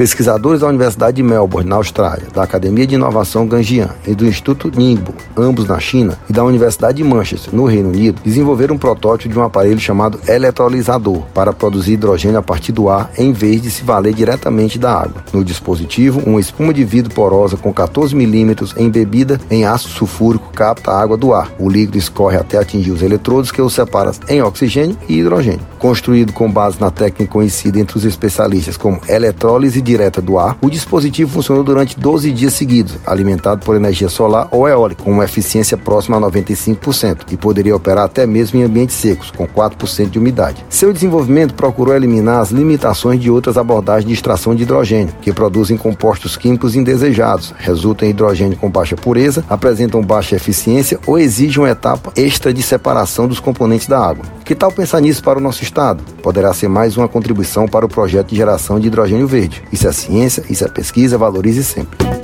Pesquisadores da Universidade de Melbourne, na Austrália, da Academia de Inovação Ganjian e do Instituto Ningbo, ambos na China, e da Universidade de Manchester, no Reino Unido, desenvolveram um protótipo de um aparelho chamado eletrolisador para produzir hidrogênio a partir do ar em vez de se valer diretamente da água. No dispositivo, uma espuma de vidro porosa com 14 milímetros embebida em ácido sulfúrico capta a água do ar. O líquido escorre até atingir os eletrodos que os separam em oxigênio e hidrogênio. Construído com base na técnica conhecida entre os especialistas como eletrólise direta do ar, o dispositivo funcionou durante 12 dias seguidos, alimentado por energia solar ou eólica, com uma eficiência próxima a 95%, e poderia operar até mesmo em ambientes secos, com 4% de umidade. Seu desenvolvimento procurou eliminar as limitações de outras abordagens de extração de hidrogênio, que produzem compostos químicos indesejados, resultam em hidrogênio com baixa pureza, apresentam baixa eficiência ou exigem uma etapa extra de separação dos componentes da água. Que tal pensar nisso para o nosso estado? Poderá ser mais uma contribuição para o projeto de geração de hidrogênio verde. Isso é ciência, isso é pesquisa, valorize sempre.